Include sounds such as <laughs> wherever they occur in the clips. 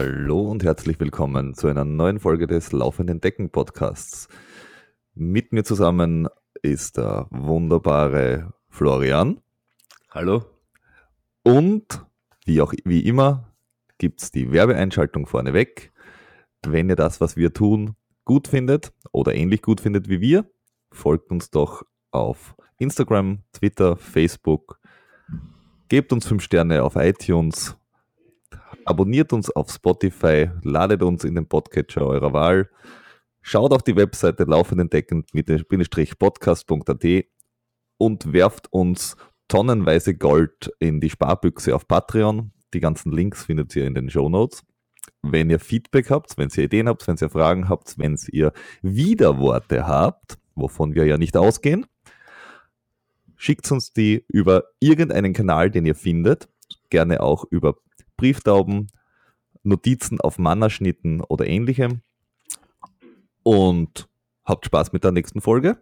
Hallo und herzlich willkommen zu einer neuen Folge des Laufenden Decken Podcasts. Mit mir zusammen ist der wunderbare Florian. Hallo. Und wie auch wie immer gibt es die Werbeeinschaltung vorneweg. Wenn ihr das, was wir tun, gut findet oder ähnlich gut findet wie wir, folgt uns doch auf Instagram, Twitter, Facebook. Gebt uns 5 Sterne auf iTunes abonniert uns auf Spotify, ladet uns in den Podcatcher eurer Wahl, schaut auf die Webseite laufendendeckend-podcast.at und werft uns tonnenweise Gold in die Sparbüchse auf Patreon. Die ganzen Links findet ihr in den Show Notes. Wenn ihr Feedback habt, wenn ihr Ideen habt, wenn ihr Fragen habt, wenn ihr Widerworte habt, wovon wir ja nicht ausgehen, schickt uns die über irgendeinen Kanal, den ihr findet, gerne auch über Brieftauben, Notizen auf Mannerschnitten oder ähnlichem. Und habt Spaß mit der nächsten Folge.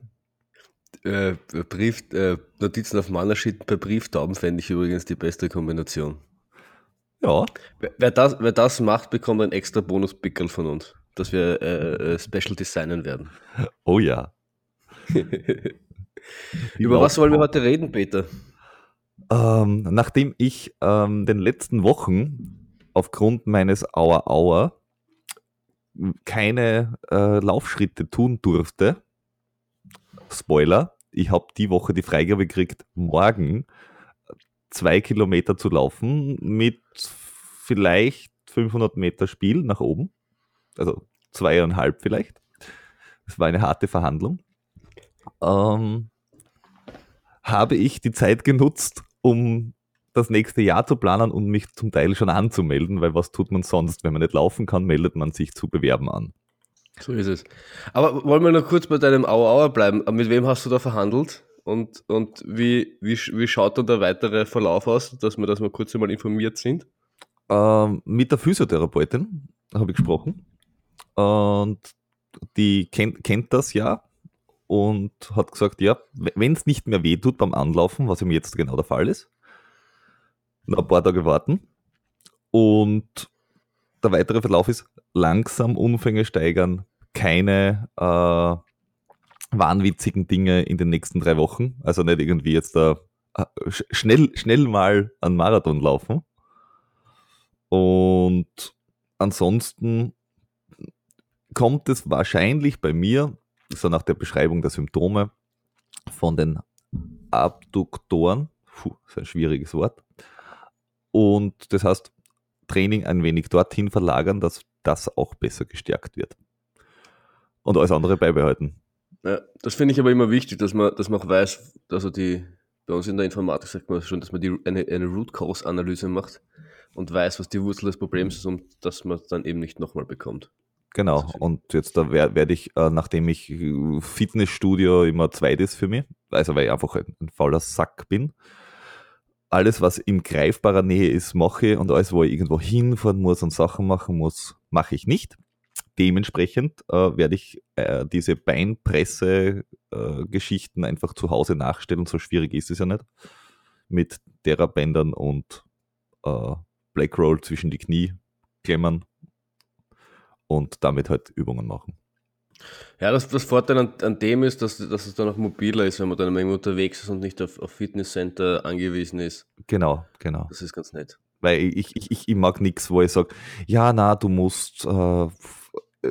Äh, Brief, äh, Notizen auf Mannerschnitten bei Brieftauben fände ich übrigens die beste Kombination. Ja. Wer, das, wer das macht, bekommt einen extra Bonus-Pickel von uns, dass wir äh, äh, Special designen werden. Oh ja. <laughs> Über was wollen wir heute reden, Peter? Ähm, nachdem ich ähm, den letzten Wochen aufgrund meines Auer Auer keine äh, Laufschritte tun durfte, Spoiler, ich habe die Woche die Freigabe gekriegt, morgen zwei Kilometer zu laufen mit vielleicht 500 Meter Spiel nach oben, also zweieinhalb vielleicht. Das war eine harte Verhandlung. Ähm, habe ich die Zeit genutzt, um das nächste Jahr zu planen und mich zum Teil schon anzumelden, weil was tut man sonst? Wenn man nicht laufen kann, meldet man sich zu bewerben an. So ist es. Aber wollen wir noch kurz bei deinem Auer bleiben? Mit wem hast du da verhandelt? Und, und wie, wie, wie schaut dann der weitere Verlauf aus, dass wir das mal kurz einmal informiert sind? Ähm, mit der Physiotherapeutin habe ich gesprochen. Und die kennt, kennt das ja und hat gesagt, ja, wenn es nicht mehr weh tut beim Anlaufen, was ihm jetzt genau der Fall ist, noch ein paar Tage warten und der weitere Verlauf ist langsam Umfänge steigern, keine äh, wahnwitzigen Dinge in den nächsten drei Wochen, also nicht irgendwie jetzt da äh, schnell, schnell mal einen Marathon laufen. Und ansonsten kommt es wahrscheinlich bei mir so nach der Beschreibung der Symptome von den Abduktoren, puh, ist ein schwieriges Wort, und das heißt, Training ein wenig dorthin verlagern, dass das auch besser gestärkt wird. Und alles andere beibehalten. Ja, das finde ich aber immer wichtig, dass man, dass man auch weiß, also die, bei uns in der Informatik sagt man schon, dass man die, eine, eine Root Cause Analyse macht und weiß, was die Wurzel des Problems ist und dass man es dann eben nicht nochmal bekommt. Genau, und jetzt da werde werd ich, äh, nachdem ich äh, Fitnessstudio immer zweit ist für mich, also weil ich einfach ein, fauler Sack bin, alles, was in greifbarer Nähe ist, mache und alles, wo ich irgendwo hinfahren muss und Sachen machen muss, mache ich nicht. Dementsprechend äh, werde ich äh, diese Beinpresse-Geschichten äh, einfach zu Hause nachstellen. So schwierig ist es ja nicht. Mit derer Bändern und äh, Black Roll zwischen die Knie klemmern und damit halt Übungen machen. Ja, das, das Vorteil an, an dem ist, dass, dass es dann auch mobiler ist, wenn man dann immer unterwegs ist und nicht auf, auf Fitnesscenter angewiesen ist. Genau, genau. Das ist ganz nett. Weil ich, ich, ich, ich mag nichts, wo ich sage, ja, na, du musst äh,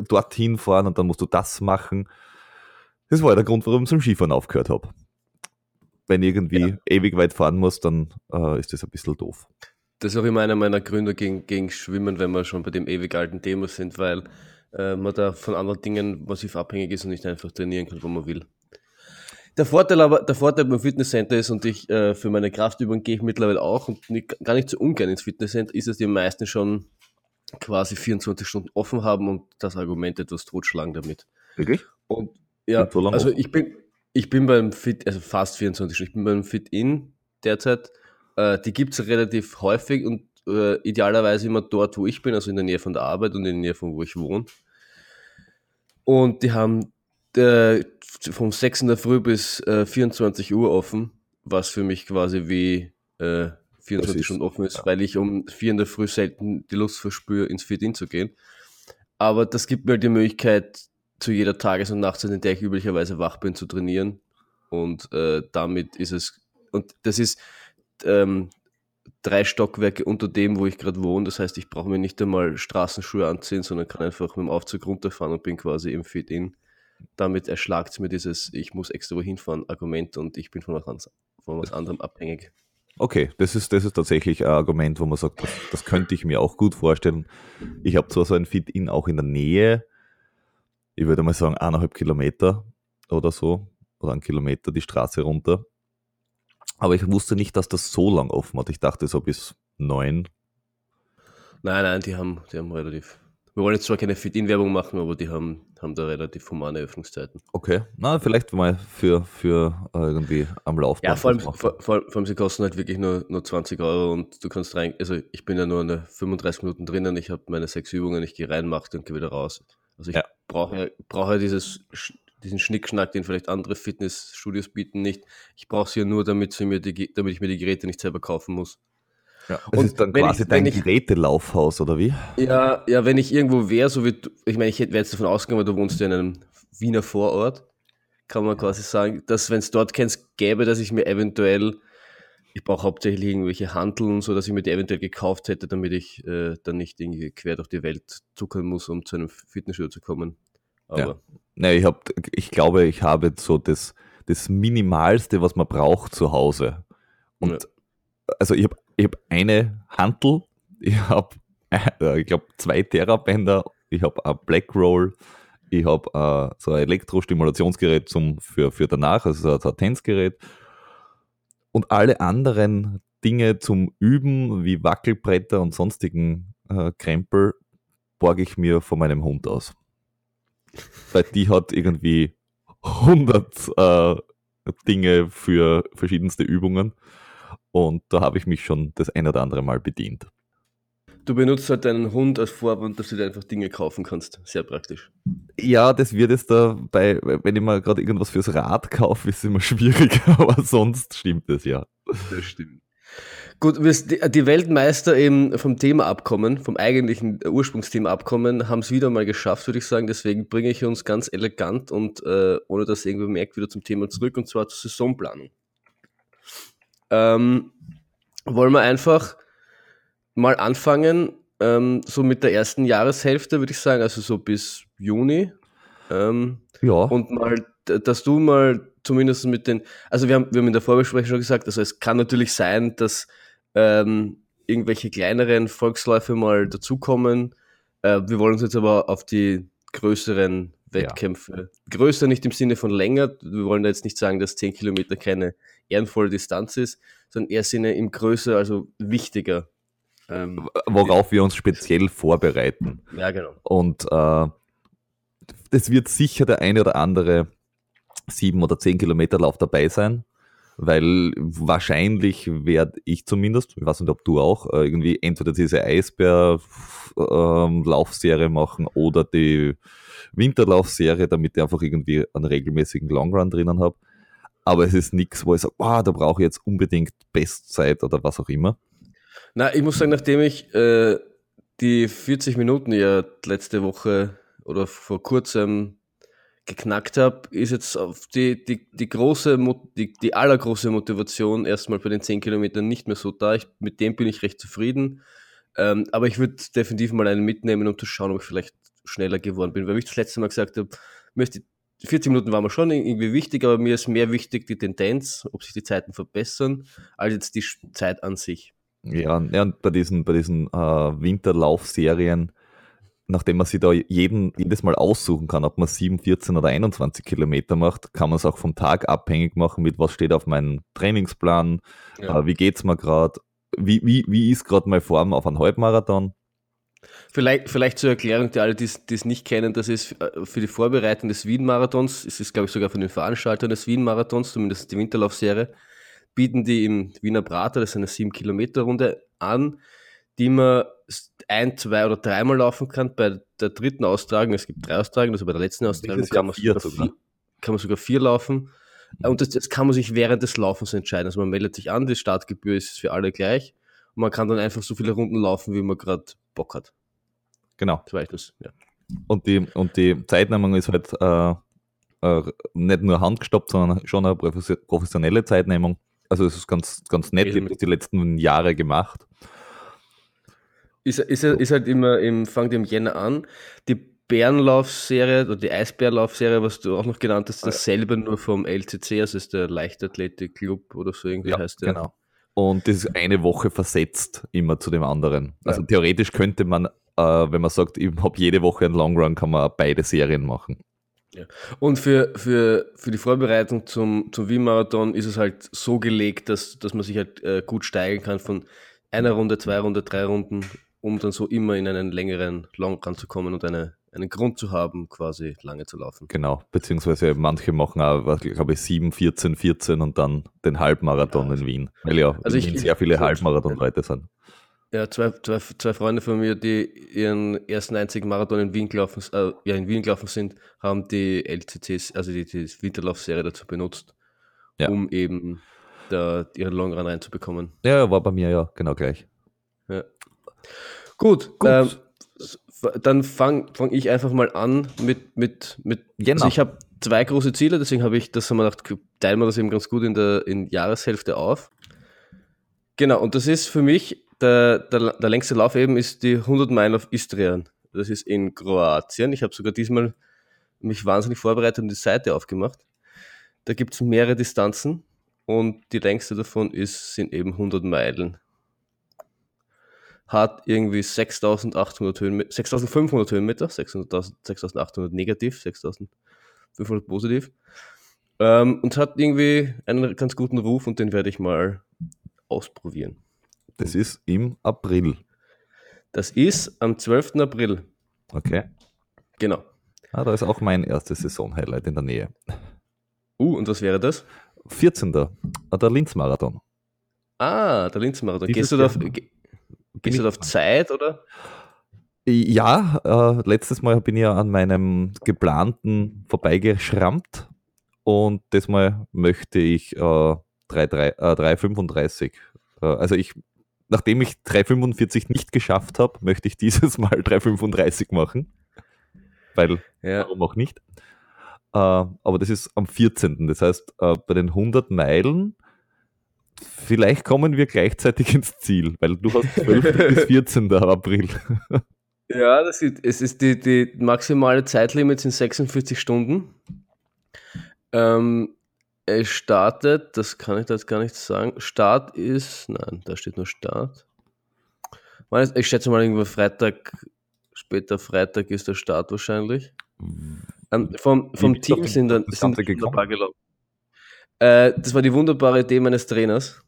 dorthin fahren und dann musst du das machen. Das war ja der Grund, warum ich zum Skifahren aufgehört habe. Wenn ich irgendwie ja. ewig weit fahren muss, dann äh, ist das ein bisschen doof. Das ist auch immer einer meiner Gründe gegen, gegen Schwimmen, wenn wir schon bei dem ewig alten Thema sind, weil äh, man da von anderen Dingen massiv abhängig ist und nicht einfach trainieren kann, wo man will. Der Vorteil aber, der Vorteil beim Fitnesscenter ist, und ich äh, für meine Kraftübungen gehe ich mittlerweile auch und nicht, gar nicht so ungern ins Fitnesscenter, ist, dass die meisten schon quasi 24 Stunden offen haben und das Argument etwas totschlagen damit. Wirklich? Und ja, so also ich bin, ich bin beim Fit, also fast 24 Stunden, ich bin beim Fit-In derzeit äh, die gibt es relativ häufig und äh, idealerweise immer dort, wo ich bin, also in der Nähe von der Arbeit und in der Nähe von wo ich wohne. Und die haben äh, vom 6 in der Früh bis 24 äh, Uhr offen, was für mich quasi wie 24 ist, Stunden offen ist, ja. weil ich um vier in der Früh selten die Lust verspüre, ins Fit-In zu gehen. Aber das gibt mir halt die Möglichkeit, zu jeder Tages- und Nachtzeit, in der ich üblicherweise wach bin, zu trainieren. Und äh, damit ist es, und das ist ähm, drei Stockwerke unter dem, wo ich gerade wohne. Das heißt, ich brauche mir nicht einmal Straßenschuhe anziehen, sondern kann einfach mit dem Aufzug runterfahren und bin quasi im Fit-In. Damit erschlagt es mir dieses, ich muss extra wohin fahren, Argument und ich bin von was, von was anderem abhängig. Okay, das ist, das ist tatsächlich ein Argument, wo man sagt, das, das könnte ich mir auch gut vorstellen. Ich habe zwar so ein Fit-In auch in der Nähe, ich würde mal sagen eineinhalb Kilometer oder so, oder einen Kilometer die Straße runter. Aber ich wusste nicht, dass das so lang offen hat. Ich dachte so bis neun. Nein, nein, die haben, die haben relativ. Wir wollen jetzt zwar keine Fit-In-Werbung machen, aber die haben, haben da relativ humane Öffnungszeiten. Okay, na, vielleicht mal für, für irgendwie am Laufband. Ja, vor allem, vor, vor, allem, sie kosten halt wirklich nur, nur 20 Euro und du kannst rein, also ich bin ja nur eine 35 Minuten drinnen, ich habe meine sechs Übungen, ich gehe rein, mache und gehe wieder raus. Also ich ja. brauche, brauche dieses diesen Schnickschnack, den vielleicht andere Fitnessstudios bieten, nicht. Ich brauche sie ja nur, damit, sie mir die, damit ich mir die Geräte nicht selber kaufen muss. Ja, das und ist dann quasi ich, dein ich, Gerätelaufhaus, oder wie? Ja, ja, wenn ich irgendwo wäre, so wie du, ich meine, ich wäre jetzt davon ausgegangen, du wohnst ja in einem Wiener Vorort, kann man quasi sagen, dass wenn es dort keins gäbe, dass ich mir eventuell, ich brauche hauptsächlich irgendwelche Handeln, so dass ich mir die eventuell gekauft hätte, damit ich äh, dann nicht irgendwie quer durch die Welt zuckern muss, um zu einem Fitnessstudio zu kommen. Aber ja. Nee, ich, hab, ich glaube, ich habe so das, das Minimalste, was man braucht zu Hause. Und ja. also ich habe ich hab eine Hantel, ich habe, äh, <laughs> ich glaube, zwei Therabänder, ich habe ein Black Roll, ich habe äh, so ein Elektrostimulationsgerät zum, für, für danach, also so ein Tänzgerät. Und alle anderen Dinge zum Üben, wie Wackelbretter und sonstigen äh, Krempel, borge ich mir von meinem Hund aus weil die hat irgendwie 100 äh, Dinge für verschiedenste Übungen und da habe ich mich schon das ein oder andere Mal bedient. Du benutzt halt deinen Hund als Vorwand, dass du dir einfach Dinge kaufen kannst. Sehr praktisch. Ja, das wird es da bei, wenn ich mal gerade irgendwas fürs Rad kaufe, ist es immer <laughs> schwierig, aber sonst stimmt es ja. Das stimmt. Gut, die Weltmeister eben vom Thema abkommen, vom eigentlichen Ursprungsthema abkommen, haben es wieder mal geschafft, würde ich sagen. Deswegen bringe ich uns ganz elegant und äh, ohne dass irgendwer merkt, wieder zum Thema zurück und zwar zur Saisonplanung. Ähm, wollen wir einfach mal anfangen, ähm, so mit der ersten Jahreshälfte, würde ich sagen, also so bis Juni. Ähm, ja. Und mal, dass du mal zumindest mit den, also wir haben, wir haben in der Vorbesprechung schon gesagt, also es kann natürlich sein, dass ähm, irgendwelche kleineren Volksläufe mal dazukommen. Äh, wir wollen uns jetzt aber auf die größeren Wettkämpfe, ja. größer nicht im Sinne von länger, wir wollen da jetzt nicht sagen, dass 10 Kilometer keine ehrenvolle Distanz ist, sondern eher Sinne im größer, also wichtiger. Ähm, Worauf wir uns speziell vorbereiten. Ja, genau. Und äh, es wird sicher der eine oder andere 7 oder 10 Kilometer Lauf dabei sein weil wahrscheinlich werde ich zumindest, ich weiß nicht, ob du auch, äh, irgendwie entweder diese Eisbär-Laufserie machen oder die Winterlaufserie, damit ich einfach irgendwie einen regelmäßigen Longrun drinnen habe. Aber es ist nichts, wo ich sage, wow, da brauche ich jetzt unbedingt Bestzeit oder was auch immer. Na, ich muss sagen, nachdem ich äh, die 40 Minuten ja letzte Woche oder vor kurzem geknackt habe, ist jetzt auf die, die, die große, die, die allergroße Motivation erstmal bei den 10 Kilometern nicht mehr so da. Ich, mit dem bin ich recht zufrieden. Ähm, aber ich würde definitiv mal einen mitnehmen, um zu schauen, ob ich vielleicht schneller geworden bin. Weil ich das letzte Mal gesagt habe, 40 Minuten waren mir schon irgendwie wichtig, aber mir ist mehr wichtig die Tendenz, ob sich die Zeiten verbessern, als jetzt die Zeit an sich. Ja, ja und bei diesen, bei diesen äh, Winterlaufserien nachdem man sich da jeden, jedes Mal aussuchen kann, ob man 7, 14 oder 21 Kilometer macht, kann man es auch vom Tag abhängig machen, mit was steht auf meinem Trainingsplan, ja. äh, wie geht's mir gerade, wie, wie, wie ist gerade meine Form auf einem Halbmarathon. Vielleicht, vielleicht zur Erklärung, die alle, die es nicht kennen, das ist äh, für die Vorbereitung des Wien-Marathons, es ist, glaube ich, sogar von den Veranstaltern des Wien-Marathons, zumindest die Winterlaufserie, bieten die im Wiener Prater, das ist eine 7-Kilometer-Runde, an, die man ein, zwei oder dreimal laufen kann. Bei der dritten Austragung, es gibt drei Austragungen, also bei der letzten Austragung kann man, sogar vier, kann man sogar vier laufen. Und das, das, kann man sich während des Laufens entscheiden. Also man meldet sich an, die Startgebühr ist für alle gleich. Man kann dann einfach so viele Runden laufen, wie man gerade Bock hat. Genau. Soweit das, ja. Und die, und die Zeitnehmung ist halt äh, äh, nicht nur handgestoppt, sondern schon eine professionelle Zeitnehmung. Also es ist ganz, ganz nett, ich habe das die letzten Jahre gemacht. Ist, ist, ist halt immer im, fängt im Jänner an. Die Bärenlaufserie oder die Eisbärlaufserie, was du auch noch genannt hast, dasselbe nur vom LCC, also ist der Leichtathletik-Club oder so irgendwie ja, heißt der. Genau. Und das ist eine Woche versetzt immer zu dem anderen. Also ja. theoretisch könnte man, äh, wenn man sagt, ich habe jede Woche einen Long Run, kann man beide Serien machen. Ja. Und für, für, für die Vorbereitung zum, zum Wien-Marathon ist es halt so gelegt, dass, dass man sich halt äh, gut steigern kann von einer Runde, zwei Runde, drei Runden, um dann so immer in einen längeren Long Run zu kommen und eine, einen Grund zu haben, quasi lange zu laufen. Genau, beziehungsweise manche machen auch, glaube ich, 7, 14, 14 und dann den Halbmarathon ja. in Wien, weil ja also in Wien sehr viele Halbmarathon-Leute sind. Ja, zwei, zwei, zwei Freunde von mir, die ihren ersten einzigen Marathon in Wien gelaufen, äh, ja, in Wien gelaufen sind, haben die LCCs, also die, die Winterlaufserie dazu benutzt, ja. um eben da ihren Long Run reinzubekommen. Ja, war bei mir ja genau gleich. Gut, Gut. Ähm, dann fange fang ich einfach mal an mit, mit, mit genau. also ich habe zwei große Ziele, deswegen habe ich das haben wir gedacht, teilen wir das eben ganz gut in der in Jahreshälfte auf. Genau, und das ist für mich der, der, der längste Lauf eben ist die 100 Meilen auf Istrian. Das ist in Kroatien. Ich habe sogar diesmal mich wahnsinnig vorbereitet und die Seite aufgemacht. Da gibt es mehrere Distanzen und die längste davon ist, sind eben 100 Meilen. Hat irgendwie 6800 Höhenmeter, 6500 Höhenmeter, 6800 negativ, 6500 positiv. Ähm, und hat irgendwie einen ganz guten Ruf und den werde ich mal ausprobieren. Das ist im April. Das ist am 12. April. Okay. Genau. Ah, da ist auch mein erstes Saison-Highlight in der Nähe. Uh, und was wäre das? 14. Ah, der Linz-Marathon. Ah, der Linz-Marathon. Gehst du da gehst du auf Zeit oder? Ja, äh, letztes Mal bin ich ja an meinem geplanten vorbeigeschrammt und diesmal möchte ich äh, 3,35. Äh, also ich nachdem ich 3,45 nicht geschafft habe, möchte ich <laughs> dieses Mal 3,35 machen. Weil, ja. warum auch nicht? Äh, aber das ist am 14. Das heißt, äh, bei den 100 Meilen, vielleicht kommen wir gleichzeitig ins Ziel, weil du hast 12. <laughs> bis 14. April. Ja, das ist, es ist die, die maximale Zeitlimit sind 46 Stunden. Ähm, es startet, das kann ich da jetzt gar nicht sagen. Start ist, nein, da steht nur Start. Ich schätze mal irgendwo Freitag, später Freitag ist der Start wahrscheinlich. Ähm, vom vom Team sind dann sind wunderbar gelaufen. Äh, das war die wunderbare Idee meines Trainers.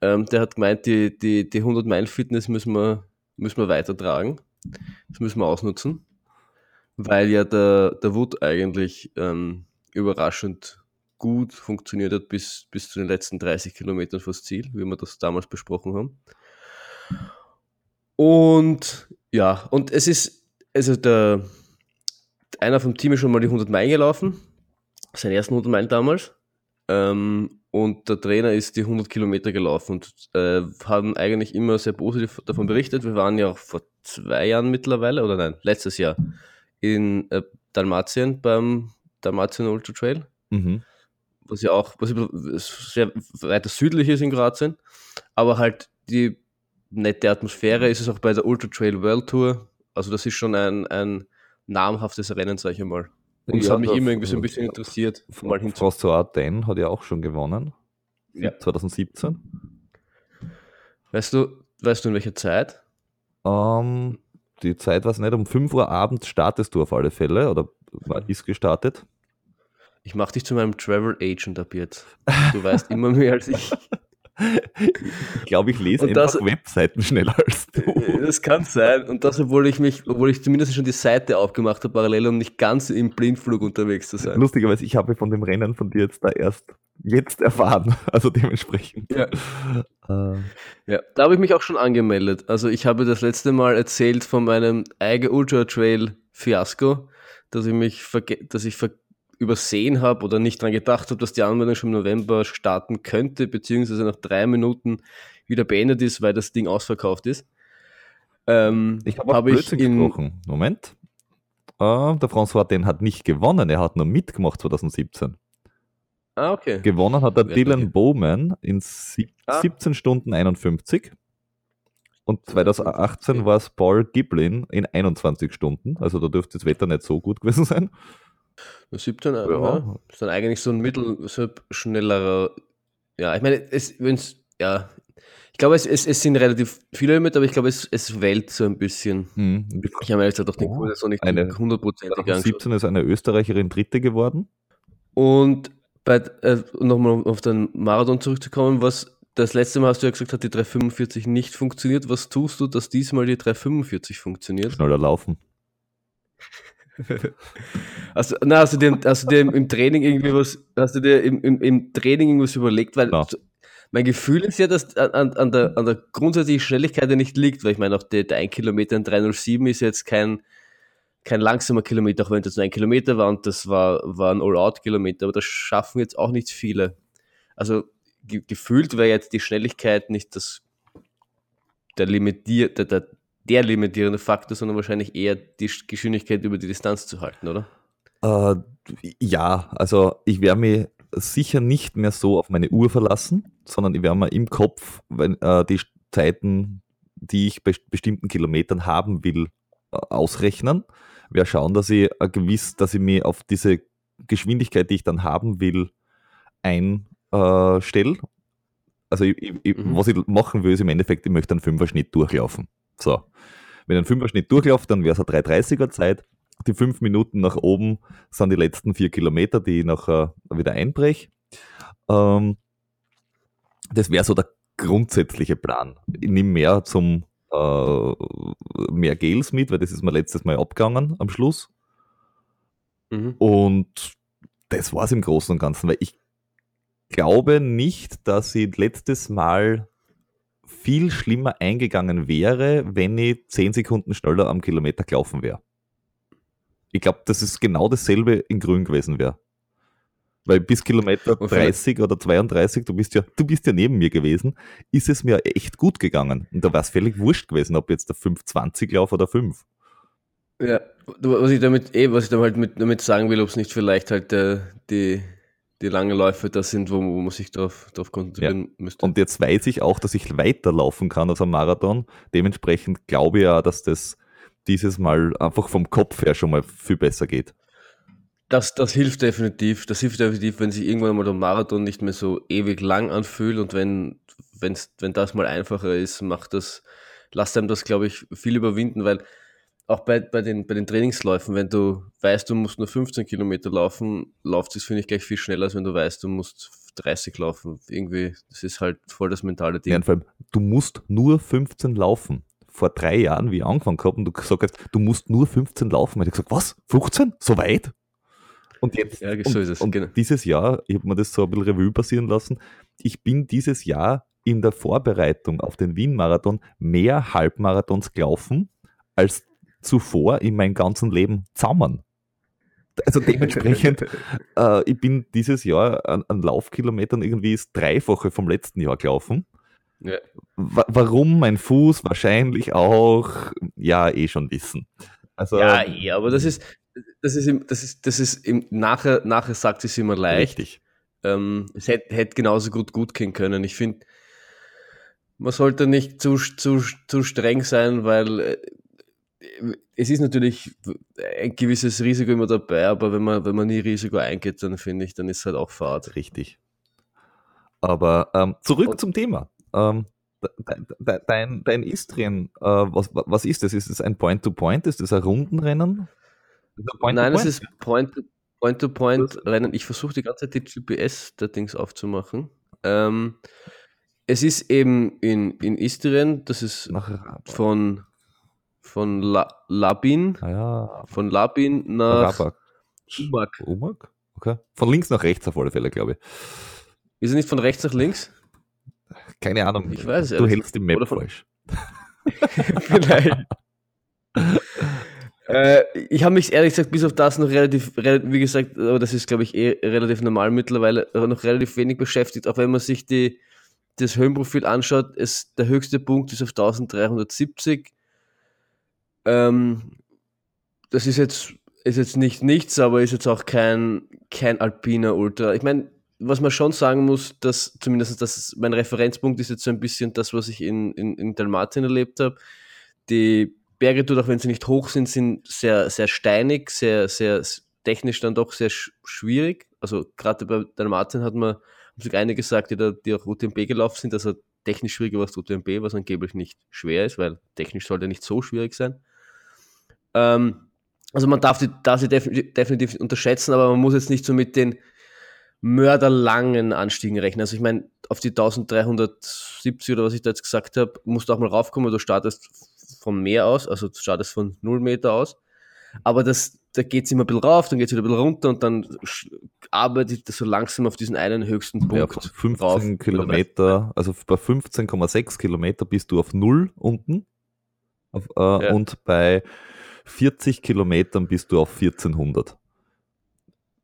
Ähm, der hat gemeint, die, die, die 100 Meilen Fitness müssen wir, müssen wir weitertragen. Das müssen wir ausnutzen. Weil ja der, der Wood eigentlich ähm, überraschend gut funktioniert hat bis, bis zu den letzten 30 Kilometern fürs Ziel, wie wir das damals besprochen haben. Und ja, und es ist, also der, einer vom Team ist schon mal die 100 Meilen gelaufen, seine ersten 100 Meilen damals. Ähm, und der Trainer ist die 100 Kilometer gelaufen und äh, haben eigentlich immer sehr positiv davon berichtet. Wir waren ja auch vor zwei Jahren mittlerweile, oder nein, letztes Jahr in äh, Dalmatien beim Dalmatien Ultra Trail. Mhm was ja auch was sehr weiter südlich ist in Kroatien, aber halt die nette Atmosphäre ist es auch bei der Ultra Trail World Tour. Also das ist schon ein, ein namhaftes Rennen, sag ich mal. Und es ja, hat mich immer irgendwie so ein bisschen interessiert. Mal François Den hat ja auch schon gewonnen. Ja. 2017. Weißt du, weißt du in welcher Zeit? Um, ähm, die Zeit war es nicht. Um 5 Uhr abends startest du auf alle Fälle oder war, ist gestartet. Ich mache dich zu meinem Travel Agent ab jetzt. Du weißt immer mehr als ich. <laughs> <laughs> Ich glaube, ich lese und einfach das, Webseiten schneller als du. Das kann sein. Und das, obwohl ich mich, obwohl ich zumindest schon die Seite aufgemacht habe, parallel, um nicht ganz im Blindflug unterwegs zu sein. Lustigerweise, ich habe von dem Rennen von dir jetzt da erst jetzt erfahren. <laughs> Also dementsprechend. Ja. Uh. ja, da habe ich mich auch schon angemeldet. Also ich habe das letzte Mal erzählt von meinem Eigen Ultra Trail Fiasko, dass ich mich dass ich ver übersehen habe oder nicht dran gedacht habe, dass die Anmeldung schon im November starten könnte, beziehungsweise nach drei Minuten wieder beendet ist, weil das Ding ausverkauft ist. Ähm, Ich habe hab in- gesprochen. Moment. Äh, der François den hat nicht gewonnen, er hat nur mitgemacht 2017. Ah, okay. Gewonnen hat der Wer- Dylan okay. Bowman in sieb- Ah. 17 Stunden 51. Und 2018 Okay. war es Paul Giblin in 21 Stunden. Also da dürfte das Wetter nicht so gut <laughs> gewesen sein. 17, ja. Ja. Ist dann eigentlich so ein mittel, so schnellerer. Ja, ich meine, es, wenn's, ja, ich glaube, es, es, es sind relativ viele mit, aber ich glaube, es, es wählt so ein bisschen. Mhm. Ich habe mir jetzt auch den Oh, Kurs so nicht eine- hundertprozentig angeschaut. 2017 ist eine Österreicherin Dritte geworden. Und bei, äh, nochmal auf den Marathon zurückzukommen, was das letzte Mal hast du ja gesagt, hat die 345 nicht funktioniert. Was tust du, dass diesmal die 345 funktioniert? Schneller laufen. <laughs> Also, na, hast du dir, hast du dir im, Training irgendwie was, hast du dir im, im, im Training irgendwas überlegt? Weil so, mein Gefühl ist ja, dass an, an, der, an der grundsätzlichen Schnelligkeit ja nicht liegt, weil ich meine, auch der, der 1 Kilometer in 307 ist jetzt kein, kein langsamer Kilometer, auch wenn das nur ein Kilometer war und das war, war ein All-Out-Kilometer, aber das schaffen jetzt auch nicht viele. Also ge gefühlt wäre jetzt die Schnelligkeit nicht das der, limitier, der, der, der limitierende Faktor, sondern wahrscheinlich eher die Sch- Geschwindigkeit über die Distanz zu halten, oder? Äh, ja, also ich werde mich sicher nicht mehr so auf meine Uhr verlassen, sondern ich werde mir im Kopf wenn, äh, die Zeiten, die ich bei bestimmten Kilometern haben will, äh, ausrechnen. Werde schauen, dass ich äh, gewiss, dass ich mich auf diese Geschwindigkeit, die ich dann haben will, einstelle. Also ich, ich, ich- Mhm. was ich machen will, ist im Endeffekt, ich möchte einen Fünfer-Schnitt durchlaufen. So. Wenn ein Fünfer-Schnitt durchlauft, dann wäre es eine 330er Zeit. Die fünf Minuten nach oben sind die letzten vier Kilometer, die ich nachher wieder einbreche. Ähm, das wäre so der grundsätzliche Plan. Ich nehme mehr zum äh, mehr Gels mit, weil das ist mir letztes Mal abgegangen am Schluss. Mhm. Und das war es im Großen und Ganzen, weil ich glaube nicht, dass ich letztes Mal viel schlimmer eingegangen wäre, wenn ich 10 Sekunden schneller am Kilometer gelaufen wäre. Ich glaube, dass es genau dasselbe in Grün gewesen wäre. Weil bis Kilometer Und vielleicht- 30 oder 32, du bist ja, du bist ja neben mir gewesen, ist es mir echt gut gegangen. Und da war es völlig wurscht gewesen, ob jetzt der 520 lauf oder 5. Ja, was ich damit, eh, was ich damit, mit, damit sagen will, ob es nicht vielleicht halt äh, die, die langen Läufe da sind, wo, wo man sich darauf drauf konzentrieren müsste. Und jetzt weiß ich auch, dass ich weiterlaufen kann als am Marathon. Dementsprechend glaube ich ja, dass das dieses Mal einfach vom Kopf her schon mal viel besser geht. Das, das hilft definitiv. Das hilft definitiv, wenn sich irgendwann mal der Marathon nicht mehr so ewig lang anfühlt und wenn, wenn's, wenn das mal einfacher ist, macht das, lasst einem das, glaube ich, viel überwinden, weil auch bei, bei, den, bei den Trainingsläufen, wenn du weißt, du musst nur 15 Kilometer laufen, läuft es, finde ich, gleich viel schneller, als wenn du weißt, du musst 30 laufen. Irgendwie, das ist halt voll das mentale Ding. Ja, vor allem, du musst nur 15 laufen. Vor drei Jahren, wie ich angefangen habe, und du gesagt hast, du musst nur 15 laufen. Und ich gesagt, was? 15? So weit? Und jetzt, Ja, so und, ist es, und genau. dieses Jahr, ich habe mir das so ein bisschen Revue passieren lassen, ich bin dieses Jahr in der Vorbereitung auf den Wien-Marathon mehr Halbmarathons gelaufen als zuvor in meinem ganzen Leben zusammen. Also dementsprechend, <laughs> äh, ich bin dieses Jahr an, an Laufkilometern irgendwie das Dreifache vom letzten Jahr gelaufen. Ja. Wa warum mein Fuß? Wahrscheinlich auch, ja, eh schon wissen. Also, Ja, eh, aber das ist, das ist, im, das ist, das ist im, nachher, nachher sagt es immer leicht. richtig. Ähm, es hätte, hätte genauso gut gut gehen können. Ich finde, man sollte nicht zu, zu, zu streng sein, weil äh, es ist natürlich ein gewisses Risiko immer dabei, aber wenn man, wenn man nie Risiko eingeht, dann finde ich, dann ist es halt auch Fahrt. Richtig. Aber ähm, zurück Und- zum Thema. Ähm, de- de- dein, dein Istrien, äh, was, was ist das? Ist es ein Point-to-Point? Ist das ein Rundenrennen? Das ein Nein, es Point-to-Point? ist Point-to-Point-Rennen. ich versuche die ganze Zeit die GPS der Dings aufzumachen. Ähm, es ist eben in, in Istrien, das ist von, von La, Labin, Ah ja, von Labin nach Rabat. Umag. Umag? Okay. Von links nach rechts auf alle Fälle, glaube ich. Ist er nicht von rechts nach links? Keine Ahnung. Ich weiß es Du hältst die Map falsch. <laughs> <laughs> Vielleicht. äh, ich habe mich ehrlich gesagt bis auf das noch relativ, rel- wie gesagt, aber das ist glaube ich eh relativ normal mittlerweile, äh, noch relativ wenig beschäftigt, auch wenn man sich die, das Höhenprofil anschaut, ist der höchste Punkt ist auf 1370. Ähm, das ist jetzt, ist jetzt nicht nichts, aber ist jetzt auch kein, kein alpiner Ultra. Ich meine, was man schon sagen muss, dass zumindest das, mein Referenzpunkt ist jetzt so ein bisschen das, was ich in, in, in Dalmatien erlebt habe. Die Berge auch wenn sie nicht hoch sind, sind sehr, sehr steinig, sehr, sehr technisch dann doch sehr sch schwierig. Also gerade bei Dalmatien hat man sich einige gesagt, die, da, die auch UTMB gelaufen sind, dass er technisch schwieriger war als UTMB, was angeblich nicht schwer ist, weil technisch sollte er nicht so schwierig sein. Ähm, also man darf, die, darf sie definitiv, definitiv unterschätzen, aber man muss jetzt nicht so mit den mörderlangen Anstiegen rechnen. Also ich meine, auf die 1370 oder was ich da jetzt gesagt habe, musst du auch mal raufkommen, du startest vom Meer aus, also du startest von 0 Meter aus. Aber das, da geht es immer ein bisschen rauf, dann geht es wieder ein bisschen runter und dann arbeitet das so langsam auf diesen einen höchsten Punkt. Ja, 15 rauf, Kilometer, also bei 15,6 Kilometer bist du auf Null unten. Auf, äh, ja. Und bei 40 Kilometern bist du auf 1400.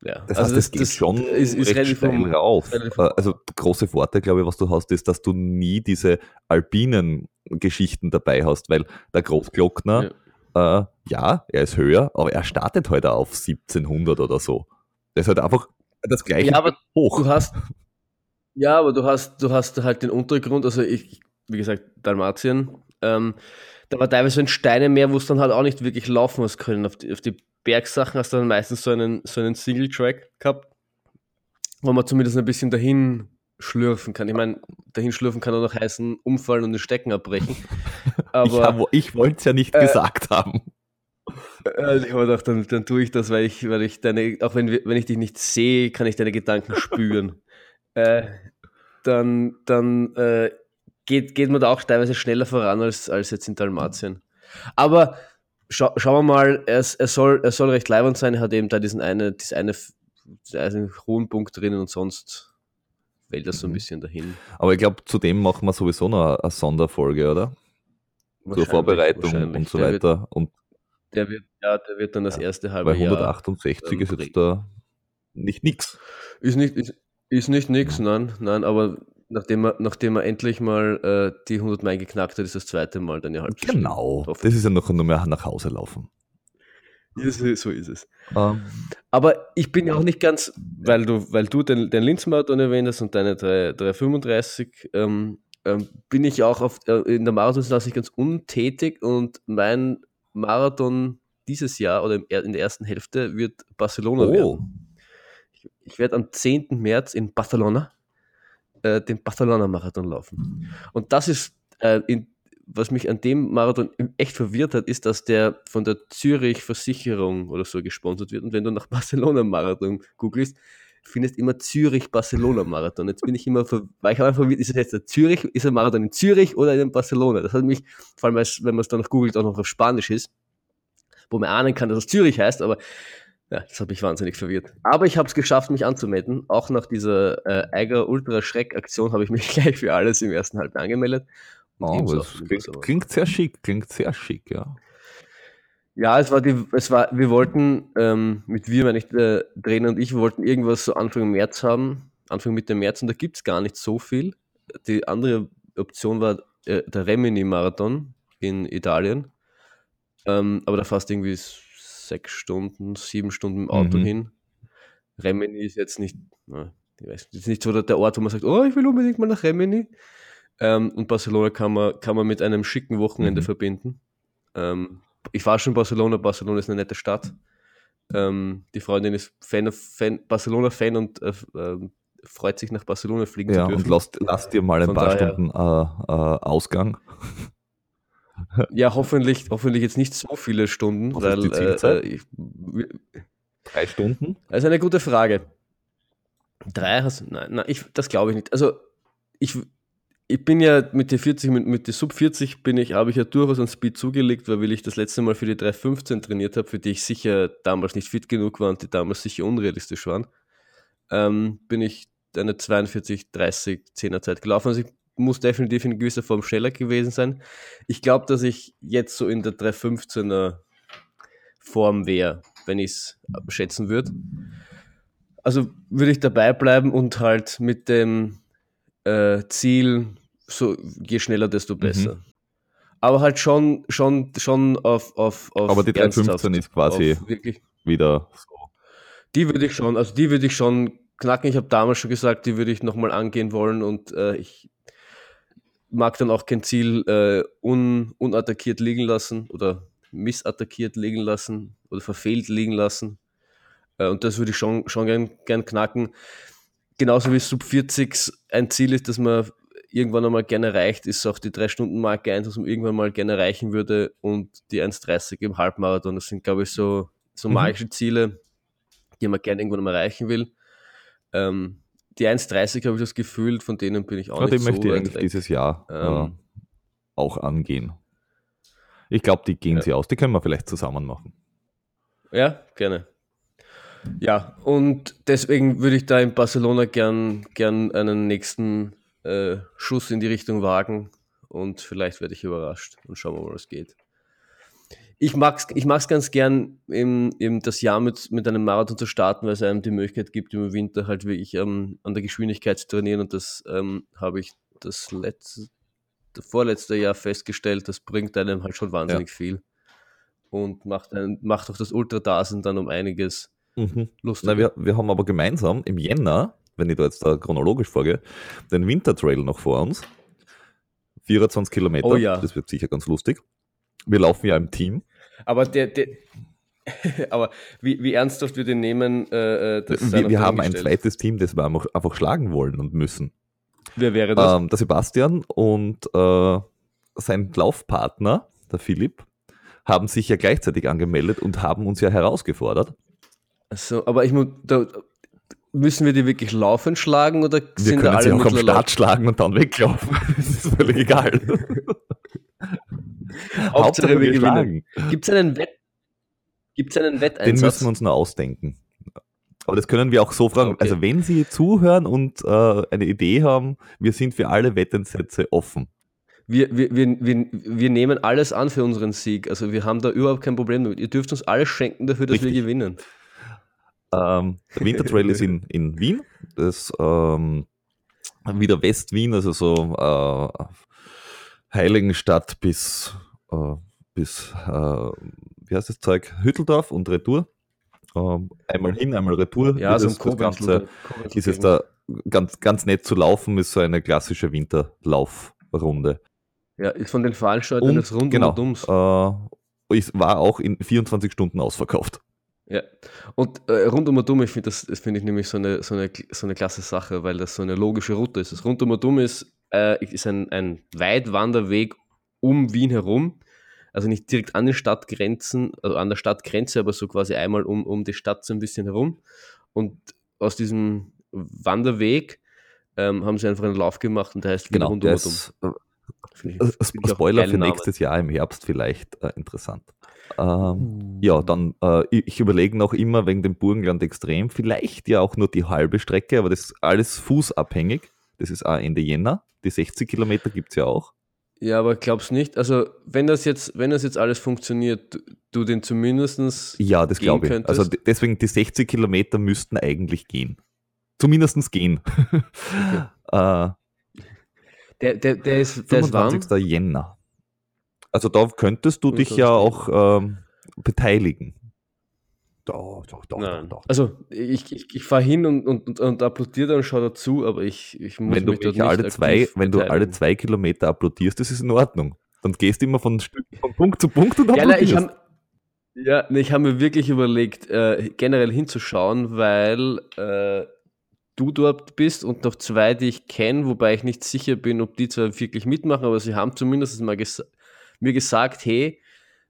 Ja, das also heißt, es geht das schon ist, ist recht steil rauf. Äh, also große Vorteil, glaube ich, was du hast, ist, dass du nie diese alpinen Geschichten dabei hast, weil der Großglockner, ja. Äh, ja, er ist höher, aber er startet heute halt auf 1700 oder so. Das ist halt einfach das gleiche ja, aber hoch. Du hast, ja, aber du hast, du hast halt den Untergrund, also ich, wie gesagt, Dalmatien, ähm, da war teilweise ein Steinemeer, wo es dann halt auch nicht wirklich laufen hast können. Auf die, auf die Bergsachen hast du dann meistens so einen, so einen Single-Track gehabt, wo man zumindest ein bisschen dahin schlürfen kann. Ich meine, dahin schlürfen kann auch noch heißen, umfallen und den Stecken abbrechen. <laughs> Aber ich, ich wollte es ja nicht äh, gesagt haben. Also ich habe gedacht, dann, dann tue ich das, weil ich, weil ich deine, auch wenn, wenn ich dich nicht sehe, kann ich deine Gedanken spüren. <laughs> äh, dann dann äh, geht, geht man da auch teilweise schneller voran als, als jetzt in Dalmatien. Aber schau, schauen wir mal, er, er, soll, er soll recht leibend sein, er hat eben da diesen eine, diesen eine, diesen hohen Punkt drinnen und sonst fällt das so ein mhm. bisschen dahin. Aber ich glaube, zudem machen wir sowieso noch eine, Sonderfolge, oder? Zur Vorbereitung und so weiter. Der wird, und der wird, ja, der wird dann das erste halbe Jahr. Bei 168 Jahr, ist jetzt da nicht nix. Ist nicht, ist, ist nicht nix, ja. nein, nein, aber nachdem er, nachdem er endlich mal äh, die 100 Meilen geknackt hat, ist das zweite Mal dann ja halb Genau, das ist ja noch nur mehr nach Hause laufen. Ja, so ist es. Um. Ähm. Aber ich bin ja auch nicht ganz, weil du, weil du den, den Linz-Marathon erwähnt hast und deine 335, ähm, ähm, bin ich auch auf, äh, in der Marathonsaison nicht ganz untätig und mein Marathon dieses Jahr oder in der ersten Hälfte wird Barcelona oh. werden. Ich, ich werde am 10. März in Barcelona äh, den Barcelona-Marathon laufen. Und das ist, äh, in, was mich an dem Marathon echt verwirrt hat, ist, dass der von der Zürich Versicherung oder so gesponsert wird. Und wenn du nach <laughs> Barcelona-Marathon googelst, findest immer Zürich-Barcelona-Marathon. Jetzt bin ich immer, weil ich habe verwirrt, ist es jetzt der Zürich, ist der Marathon in Zürich oder in Barcelona? Das hat mich, vor allem, wenn man es dann noch googelt, auch noch auf Spanisch ist, wo man ahnen kann, dass es Zürich heißt, aber ja, das hat mich wahnsinnig verwirrt. Aber ich habe es geschafft, mich anzumelden. Auch nach dieser äh, Eiger Ultra Schreck Aktion habe ich mich <laughs> gleich für alles im ersten Halbjahr angemeldet. Oh, das klingt, klingt, sehr schick, klingt sehr schick, ja. Ja, es war die, es war, wir wollten, ähm, mit wir meine ich, der Trainer und ich, wir wollten irgendwas so Anfang März haben, Anfang Mitte März, und da gibt es gar nicht so viel. Die andere Option war äh, der Remini-Marathon in Italien. Ähm, aber da fast irgendwie sechs Stunden, sieben Stunden im Auto mhm. hin. Remini ist jetzt nicht, na, ich weiß, ist nicht so der Ort, wo man sagt, oh, ich will unbedingt mal nach Remini. Ähm, und Barcelona kann man, kann man mit einem schicken Wochenende mhm. verbinden. Ähm, ich war schon in Barcelona, Barcelona ist eine nette Stadt. Ähm, die Freundin ist Fan, Fan Barcelona-Fan und äh, äh, freut sich nach Barcelona fliegen ja, zu dürfen. Und lass, lass dir mal ein Von paar daher, Stunden äh, äh Ausgang <laughs> ja, hoffentlich, hoffentlich jetzt nicht so viele Stunden. Weil, äh, ich, Drei Stunden? Das ist eine gute Frage. Drei hast nein, nein, ich, das glaube ich nicht. Also ich, ich bin ja mit der 40, mit, mit der Sub 40 bin ich, habe ich ja durchaus an Speed zugelegt, weil ich das letzte Mal für die 315 trainiert habe, für die ich sicher damals nicht fit genug war und die damals sicher unrealistisch waren. Ähm, bin ich eine 42, 30, 10er Zeit gelaufen. Also ich muss definitiv in gewisser Form schneller gewesen sein. Ich glaube, dass ich jetzt so in der 315er Form wäre, wenn ich es schätzen würde. Also würde ich dabei bleiben und halt mit dem äh, Ziel, so je schneller, desto besser. Mhm. Aber halt schon, schon, schon auf, auf, auf Aber die 315 ist quasi wieder so. Die würde ich schon, also die würde ich schon knacken. Ich habe damals schon gesagt, die würde ich nochmal angehen wollen und äh, ich mag dann auch kein Ziel äh, un, unattackiert liegen lassen oder missattackiert liegen lassen oder verfehlt liegen lassen. Äh, und das würde ich schon, schon gern, gern knacken. Genauso wie Sub 40 ein Ziel ist, das man irgendwann einmal gerne erreicht, ist auch die 3-Stunden-Marke eins, was man irgendwann mal gerne erreichen würde und die 1,30 im Halbmarathon. Das sind, glaube ich, so, so mhm. magische Ziele, die man gerne irgendwann mal erreichen will. Ähm, die 1,30 habe ich das Gefühl, von denen bin ich auch ja, nicht den so möchte ich eigentlich weg. dieses Jahr ähm, äh, auch angehen. Ich glaube, die gehen ja. sie aus. Die können wir vielleicht zusammen machen. Ja, gerne. Ja, und deswegen würde ich da in Barcelona gern, gern einen nächsten äh, Schuss in die Richtung wagen und vielleicht werde ich überrascht und schauen wir mal, was geht. Ich mag es ich mag's ganz gern, im, im das Jahr mit, mit einem Marathon zu starten, weil es einem die Möglichkeit gibt, im Winter halt wirklich ähm, an der Geschwindigkeit zu trainieren und das ähm, habe ich das letzte, vorletzte Jahr festgestellt, das bringt einem halt schon wahnsinnig ja. viel und macht, einen, macht auch das Ultradasen dann um einiges mhm. lustiger. Wir, wir haben aber gemeinsam im Jänner, wenn ich da jetzt da chronologisch vorgehe, den Wintertrail noch vor uns. 24 Kilometer, oh ja. das wird sicher ganz lustig. Wir laufen ja im Team. Aber der, der <laughs> aber wie, wie ernsthaft wir den nehmen, äh, äh das Wir, wir haben ein zweites Team, das wir einfach schlagen wollen und müssen. Wer wäre das? Ähm, der Sebastian und äh, sein Laufpartner, der Philipp, haben sich ja gleichzeitig angemeldet und haben uns ja herausgefordert. Also, aber ich muss, da, müssen wir die wirklich laufend schlagen oder wir sind können alle sie auch am Start schlagen und dann weglaufen. <laughs> das ist völlig egal. <laughs> <laughs> Hauptsache wir gewinnen. Gibt es einen, Wett Gibt's einen Wetteinsatz? Den müssen wir uns nur ausdenken. Aber das können wir auch so fragen. Okay. Also wenn Sie zuhören und äh, eine Idee haben, wir sind für alle Wetteinsätze offen. Wir, wir, wir, wir, wir nehmen alles an für unseren Sieg. Also wir haben da überhaupt kein Problem damit. Ihr dürft uns alles schenken dafür, dass Richtig. wir gewinnen. Ähm, der Wintertrail ist in, in Wien. Das ähm, wieder West-Wien, also so äh, Heiligenstadt bis, äh, bis äh, wie heißt das Zeug? Hütteldorf und Retour. Ähm, einmal hin, einmal Retour. Ja, so das, das Ganze ist es da ganz, ganz nett zu laufen, ist so eine klassische Winterlaufrunde. Ja, ist von den Veranstaltern das rund genau, um Dums. Äh, war auch in 24 Stunden ausverkauft. Ja, und äh, rund um Dumm, ich finde das, das finde ich nämlich so eine, so, eine, so eine klasse Sache, weil das so eine logische Route ist. Das rund um Dumm ist, äh, ist ein, ein Weitwanderweg um Wien herum, also nicht direkt an den Stadtgrenzen, also an der Stadtgrenze, aber so quasi einmal um, um die Stadt so ein bisschen herum. Und aus diesem Wanderweg ähm, haben sie einfach einen Lauf gemacht und der heißt genau, rund um Dumm. Äh, Spoiler für nächstes Jahr im Herbst vielleicht äh, interessant. Ähm, ja, dann, äh, ich überlege noch immer wegen dem Burgenland extrem, vielleicht ja auch nur die halbe Strecke, aber das ist alles fußabhängig. Das ist auch Ende Jänner. Die 60 Kilometer gibt es ja auch. Ja, aber glaubst nicht? Also, wenn das jetzt, wenn das jetzt alles funktioniert, du, du den zumindest. Ja, das glaube ich. Könntest. Also deswegen die 60 Kilometer müssten eigentlich gehen. Zumindest gehen. Okay. <laughs> äh, der, der, der ist, der 25. Ist Jänner. Also da könntest du dich ja auch ähm, beteiligen. Doch, doch, doch, doch, doch. Also ich, ich, ich fahre hin und, und, und applaudiere und schaue dazu, aber ich, ich muss wenn mich dort nicht alle zwei, Wenn du alle zwei Kilometer applaudierst, das ist in Ordnung. Dann gehst du immer von, von Punkt zu Punkt und applaudierst. Ja, ich ja, ich habe mir wirklich überlegt, äh, generell hinzuschauen, weil äh, du dort bist und noch zwei, die ich kenne, wobei ich nicht sicher bin, ob die zwar wirklich mitmachen, aber sie haben zumindest mal gesagt, mir gesagt, hey,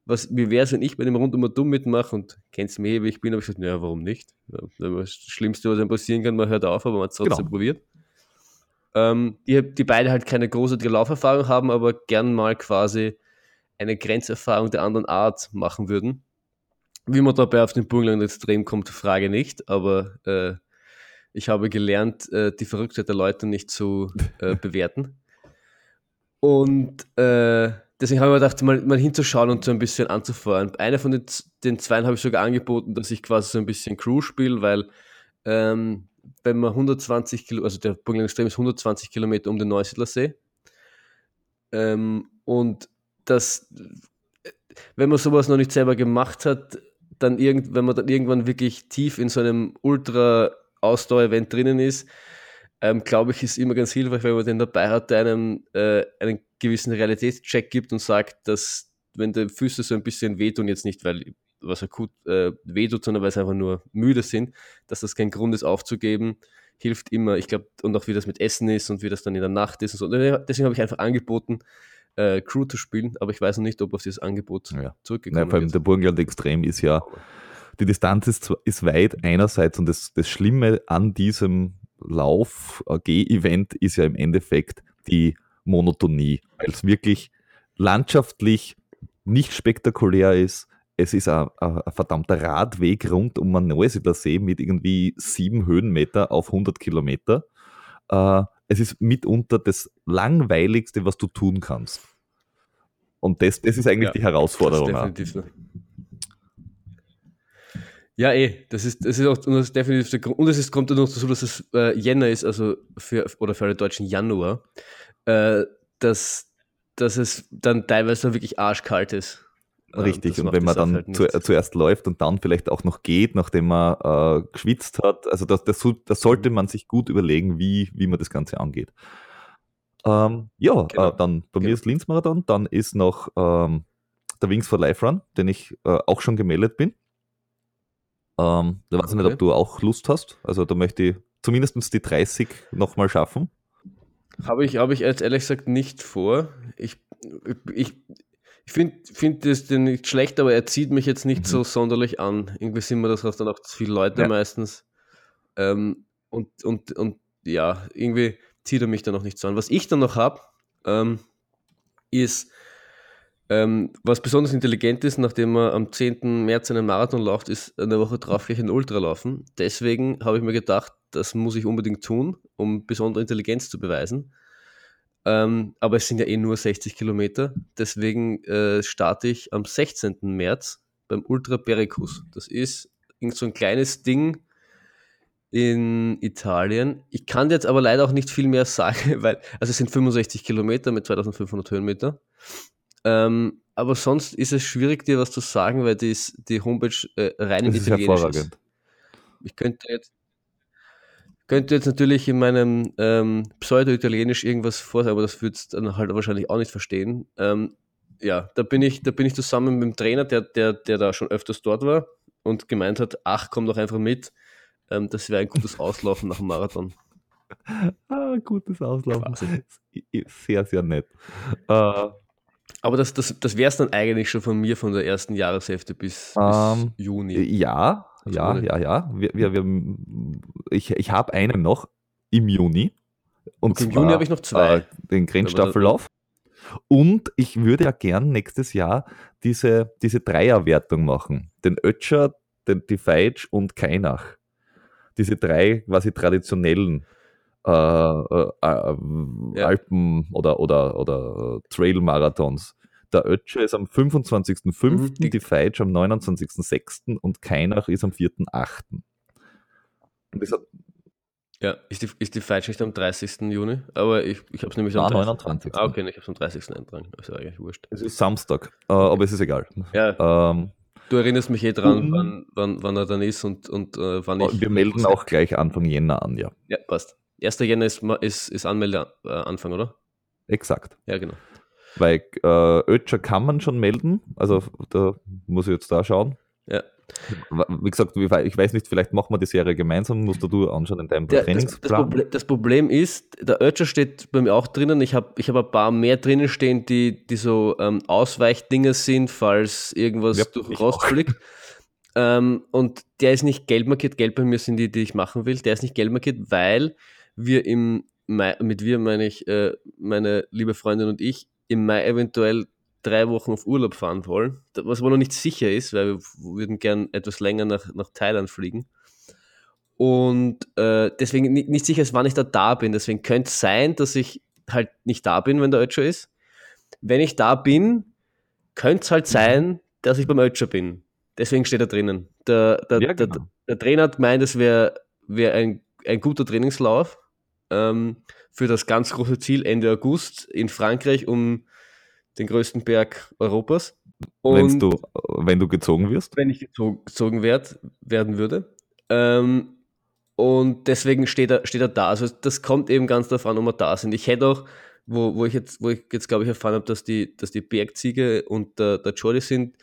was, wie wäre es, wenn ich bei dem Rundum dumm mitmache und kennst mich, wie ich bin, habe ich gesagt, naja, warum nicht? Das Schlimmste, was einem passieren kann, man hört auf, aber man hat es trotzdem genau. probiert. Ähm, die, die beide halt keine großartige Lauferfahrung haben, aber gern mal quasi eine Grenzerfahrung der anderen Art machen würden. Wie man dabei auf den Burgenland extrem kommt, frage nicht, aber äh, ich habe gelernt, äh, die Verrücktheit der Leute nicht zu äh, <laughs> bewerten. Und äh, deswegen habe ich mir gedacht, mal, mal hinzuschauen und so ein bisschen anzufahren. Einer von den, den zwei habe ich sogar angeboten, dass ich quasi so ein bisschen Crew spiele, weil ähm, wenn man 120 Kilometer, also der Burgenland Extrem ist 120 Kilometer um den Neusiedler See. Ähm, und das, wenn man sowas noch nicht selber gemacht hat, dann irgend, wenn man dann irgendwann wirklich tief in so einem Ultra-Ausdauer-Event drinnen ist, ähm, glaube ich, ist immer ganz hilfreich, wenn man den dabei hat, der einem äh, einen gewissen Realitätscheck gibt und sagt, dass wenn die Füße so ein bisschen wehtun, jetzt nicht, weil was akut äh, wehtut, sondern weil sie einfach nur müde sind, dass das kein Grund ist aufzugeben, hilft immer. Ich glaube, und auch wie das mit Essen ist und wie das dann in der Nacht ist und so. Deswegen habe ich einfach angeboten, äh, Crew zu spielen, aber ich weiß noch nicht, ob auf dieses Angebot Ja. zurückgekommen Nein, vor allem wird. der Burgenland Extrem ist ja, die Distanz ist, ist weit einerseits und das, das Schlimme an diesem Lauf, äh, Geh-Event ist ja im Endeffekt die Monotonie, weil es wirklich landschaftlich nicht spektakulär ist. Es ist ein, ein, ein verdammter Radweg rund um einen Neusiedler See mit irgendwie sieben Höhenmeter auf 100 Kilometer. Äh, es ist mitunter das langweiligste, was du tun kannst. Und das, das ist eigentlich Ja, die Herausforderung. Das ist definitiv so. Ja, eh, das ist, das ist auch und das ist definitiv der Grund. Und es ist, kommt dann noch dazu, dass es äh, Jänner ist, also für, oder für alle Deutschen Januar, äh, dass, dass es dann teilweise wirklich arschkalt ist. Ähm, Richtig, und wenn man dann halt zu, zuerst läuft und dann vielleicht auch noch geht, nachdem man äh, geschwitzt hat, also das, das, das sollte man sich gut überlegen, wie, wie man das Ganze angeht. Ähm, ja, Genau. äh, dann bei mir Genau. ist Linz-Marathon, dann ist noch ähm, der Wings for Life Run, den ich äh, auch schon gemeldet bin. Ähm, da weiß ich nicht, Okay. ob du auch Lust hast. Also da möchte ich zumindest die 30 nochmal schaffen. Habe ich, habe ich jetzt ehrlich gesagt nicht vor. Ich, ich, ich finde find das den nicht schlecht, aber er zieht mich jetzt nicht Mhm. so sonderlich an. Irgendwie sind mir das auch dann auch zu viele Leute Ja. meistens. Ähm, und, und, und ja, irgendwie zieht er mich dann noch nicht so an. Was ich dann noch habe, ähm, ist, ähm, was besonders intelligent ist, nachdem man am 10. März einen Marathon läuft, ist eine Woche drauf gleich ein Ultra laufen. Deswegen habe ich mir gedacht, das muss ich unbedingt tun, um besondere Intelligenz zu beweisen. Ähm, aber es sind ja eh nur 60 Kilometer. Deswegen äh, starte ich am 16. März beim Ultra Pericus. Das ist so ein kleines Ding in Italien. Ich kann jetzt aber leider auch nicht viel mehr <laughs> sagen, weil, also es sind 65 Kilometer mit 2500 Höhenmeter. Ähm, aber sonst ist es schwierig, dir was zu sagen, weil die, die Homepage äh, rein in Das ist Italienisch hervorragend. ist. Ich könnte jetzt, könnte jetzt natürlich in meinem ähm, Pseudo-Italienisch irgendwas vorsagen, aber das würdest du dann halt wahrscheinlich auch nicht verstehen. Ähm, ja, da bin ich, da bin ich zusammen mit dem Trainer, der, der, der da schon öfters dort war und gemeint hat, ach, komm doch einfach mit. Ähm, das wäre ein gutes Auslaufen nach dem Marathon. <laughs> Ah, gutes Auslaufen. Quasi. Sehr, sehr nett. Äh, Aber das, das, das wäre es dann eigentlich schon von mir von der ersten Jahreshälfte bis, Ähm, bis Juni. Ja, Also ja, ohne- ja, ja. Wir, wir, wir, ich ich habe einen noch im Juni. Und Okay, im zwar, Juni habe ich noch zwei. Äh, den Grenzstaffellauf. Und ich würde ja gern nächstes Jahr diese, diese Dreierwertung machen. Den Ötscher, den, die Feitsch und Kainach. Diese drei quasi traditionellen äh, äh, äh, Alpen- oder, oder, oder Trail-Marathons. Der Ötscher ist am 25.05., Mhm, die- Feitsch am 29.06. und Kainach ist am 4.08. Und das hat, Ja, ist die, ist die Falsch nicht am 30. Juni? Aber ich, ich habe es nämlich am Ah, 30. 29.. Ah, okay, ich habe es am 30. eintragen. Also eigentlich wurscht. es ist Samstag, äh, aber es ist egal. Ja, Ähm, du erinnerst mich eh dran, Mhm. wann, wann, wann er dann ist und, und äh, wann ich. wir melden auch gleich Anfang Jänner an, ja. Ja, passt. 1. Jänner ist, ist, ist Anmeldeanfang, oder? Exakt. Ja, genau. Weil äh, Ötscher kann man schon melden, also da muss ich jetzt da schauen. Ja. Wie gesagt, ich weiß nicht, vielleicht machen wir die Serie gemeinsam, musst du du anschauen in deinem Der, das, das, Trainingsplan. Proble das Problem ist, der Ötscher steht bei mir auch drinnen. Ich habe ich hab ein paar mehr drinnen stehen, die, die so ähm, Ausweichdinger sind, falls irgendwas Ja, durch den ich Rost auch. <laughs> fliegt. Ähm, und der ist nicht gelb markiert. Gelb bei mir sind die, die ich machen will. Der ist nicht gelb markiert, weil wir im Mai, mit wir meine ich äh, meine liebe Freundin und ich, im Mai eventuell drei Wochen auf Urlaub fahren wollen, was aber noch nicht sicher ist, weil wir würden gern etwas länger nach, nach Thailand fliegen. Und äh, deswegen nicht, nicht sicher ist, wann ich da da bin. Deswegen könnte es sein, dass ich halt nicht da bin, wenn der Ötscher ist. Wenn ich da bin, könnte es halt Mhm. sein, dass ich beim Ötscher bin. Deswegen steht er drinnen. Der, der, Ja, der, genau. der Trainer hat gemeint, es wäre wär ein, ein guter Trainingslauf ähm, für das ganz große Ziel Ende August in Frankreich um den größten Berg Europas. Und du, wenn du gezogen wirst? Wenn ich gezogen, gezogen werd, werden würde. Ähm, und deswegen steht er, steht er da. Also das kommt eben ganz davon, ob wir da sind. Ich hätte auch, wo, wo ich jetzt, wo ich jetzt, glaube ich, erfahren habe, dass die, dass die Bergziege und der, der Jordi sind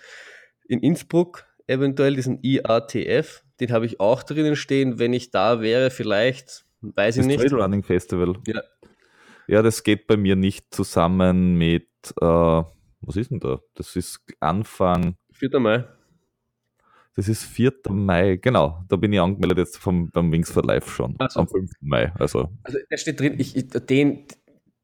in Innsbruck eventuell, diesen IATF, den habe ich auch drinnen stehen. Wenn ich da wäre, vielleicht, weiß das ich nicht. Trail Running Festival. Ja. Ja, das geht bei mir nicht zusammen mit, äh, was ist denn da? Das ist Anfang. 4. Mai. Das ist 4. Mai, genau. Da bin ich angemeldet jetzt vom, beim Wings for Life schon. Also. Am 5. Mai. Also, also der steht drin, ich, ich den,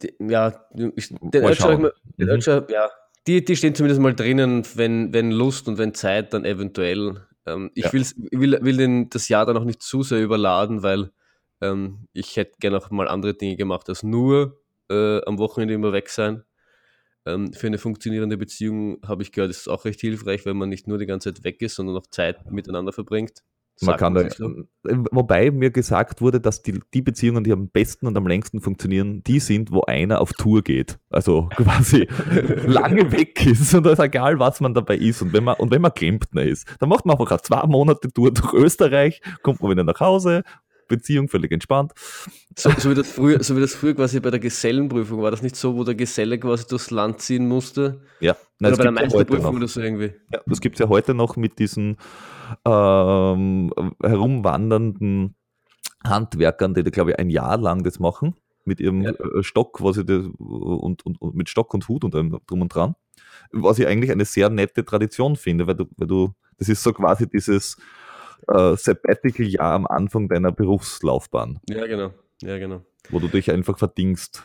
den, ja, ich, den den mhm. Ja, die, die stehen zumindest mal drinnen, wenn, wenn Lust und wenn Zeit, dann eventuell. Ähm, ich ja. will, will den, das Jahr dann auch nicht zu sehr überladen, weil ähm, ich hätte gerne auch mal andere Dinge gemacht, als nur äh, am Wochenende immer weg sein. Ähm, für eine funktionierende Beziehung habe ich gehört, ist es auch recht hilfreich, wenn man nicht nur die ganze Zeit weg ist, sondern auch Zeit miteinander verbringt. Man kann da, so. Wobei mir gesagt wurde, dass die, die Beziehungen, die am besten und am längsten funktionieren, die sind, wo einer auf Tour geht. Also <laughs> quasi lange weg ist und es ist egal, was man dabei ist. Und wenn man, und wenn man Klempner ist, dann macht man einfach zwei Monate Tour durch Österreich, kommt man wieder nach Hause, Beziehung völlig entspannt. So, so, wie das früher, so wie das früher quasi bei der Gesellenprüfung war, das nicht so, wo der Geselle quasi durchs Land ziehen musste? Ja, Nein, oder bei der Meisterprüfung oder so irgendwie. Ja, das gibt es ja heute noch mit diesen ähm, herumwandernden Handwerkern, die, glaube ich, ein Jahr lang das machen, mit ihrem ja. Äh, Stock, was ich das, und, und, und, mit Stock und Hut und allem drum und dran. Was ich eigentlich eine sehr nette Tradition finde, weil du, weil du, das ist so quasi dieses äh, Sabbatical-Jahr am Anfang deiner Berufslaufbahn. Ja, genau. Ja, genau. Wo du dich einfach verdingst.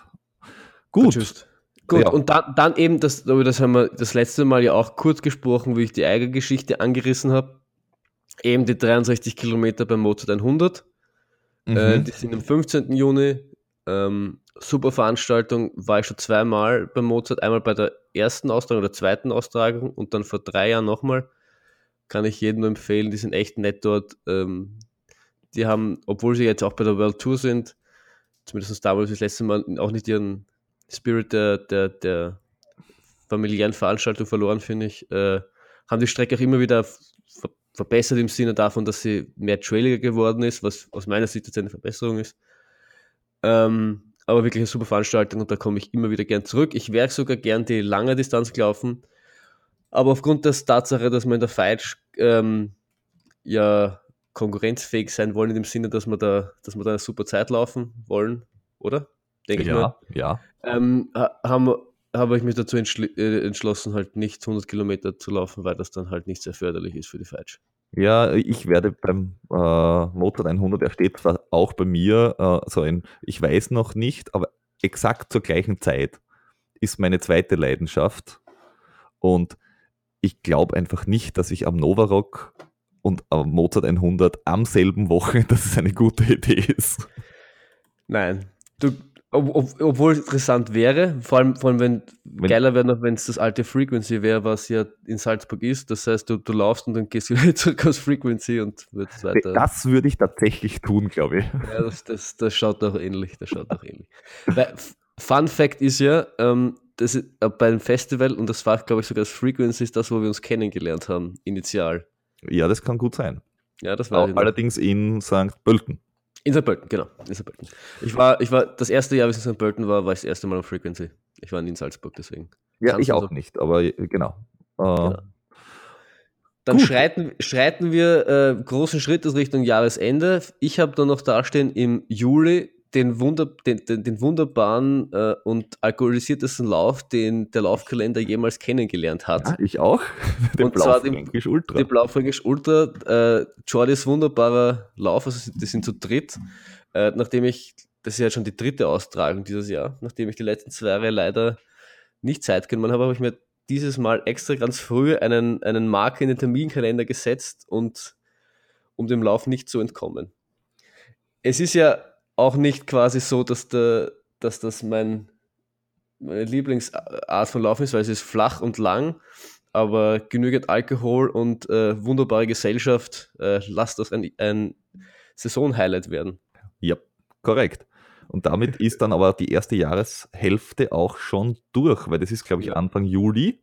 Gut. Vertschüsst. Gut, ja. und dann, dann eben, das, das haben wir das letzte Mal ja auch kurz gesprochen, wie ich die Eigergeschichte angerissen habe. Eben die 63 Kilometer beim Mozart 100. Mhm. Äh, die sind am 15. Juni. Ähm, super Veranstaltung, war ich schon zweimal beim Mozart. Einmal bei der ersten Austragung oder zweiten Austragung und dann vor drei Jahren nochmal. Kann ich jedem nur empfehlen, die sind echt nett dort. Ähm, die haben, obwohl sie jetzt auch bei der World Tour sind, zumindest damals das letzte Mal auch nicht ihren Spirit der, der, der familiären Veranstaltung verloren, finde ich. Äh, haben die Strecke auch immer wieder ver verbessert im Sinne davon, dass sie mehr trailiger geworden ist, was aus meiner Sicht jetzt eine Verbesserung ist. Ähm, aber wirklich eine super Veranstaltung und da komme ich immer wieder gern zurück. Ich wäre sogar gern die lange Distanz gelaufen, aber aufgrund der Tatsache, dass wir in der Fight ähm, ja konkurrenzfähig sein wollen, in dem Sinne, dass wir da, dass wir da eine super Zeit laufen wollen, oder? denke ja, ich mal. Ja, ähm, habe ich mich dazu äh, entschlossen, halt nicht 100 Kilometer zu laufen, weil das dann halt nicht sehr förderlich ist für die Feitsch. Ja, ich werde beim äh, Motor 100, er steht zwar auch bei mir, äh, so ein, ich weiß noch nicht, aber exakt zur gleichen Zeit ist meine zweite Leidenschaft. Und ich glaube einfach nicht, dass ich am Novarock und am Mozart 100 am selben Woche, <laughs> dass es eine gute Idee ist. Nein, du, ob, ob, obwohl es interessant wäre, vor allem, vor allem wenn, wenn geiler wäre noch, wenn es das alte Frequency wäre, was ja in Salzburg ist. Das heißt, du, du laufst und dann gehst du <laughs> wieder zurück aus Frequency und wird weiter. Das würde ich tatsächlich tun, glaube ich. Ja, das, das, das schaut auch ähnlich. Das schaut auch ähnlich. Weil, Fun Fact ist ja, ähm, das ist, äh, beim Festival, und das war, glaube ich, sogar das Frequency, ist das, wo wir uns kennengelernt haben, initial. Ja, das kann gut sein. Ja, das war Allerdings in St. Pölten. In St. Pölten, genau. In St. Pölten. Ich war, ich war, das erste Jahr, wie ich in St. Pölten war, war ich das erste Mal auf Frequency. Ich war nie in Salzburg, deswegen. Ja, Kannst ich auch so? nicht, aber äh, genau. Äh, genau. Dann schreiten, schreiten wir äh, großen Schrittes Richtung Jahresende. Ich habe da noch dastehen im Juli den, Wunder, den, den, den wunderbaren äh, und alkoholisiertesten Lauf, den der Laufkalender jemals kennengelernt hat. Ja, ich auch. <laughs> Den Blaufränkisch Ultra. Den Blaufränkisch Ultra. Äh, Jordis wunderbarer Lauf, also die sind zu dritt. Äh, nachdem ich, das ist ja schon die dritte Austragung dieses Jahr, nachdem ich die letzten zwei Jahre leider nicht Zeit genommen habe, habe ich mir dieses Mal extra ganz früh einen, einen Marker in den Terminkalender gesetzt und um dem Lauf nicht zu entkommen. Es ist ja auch nicht quasi so, dass, der, dass das mein, meine Lieblingsart von Laufen ist, weil es ist flach und lang, aber genügend Alkohol und äh, wunderbare Gesellschaft, äh, lasst das ein, ein Saison-Highlight werden. Ja, korrekt. Und damit ist dann aber die erste Jahreshälfte auch schon durch, weil das ist, glaube ich. Anfang Juli.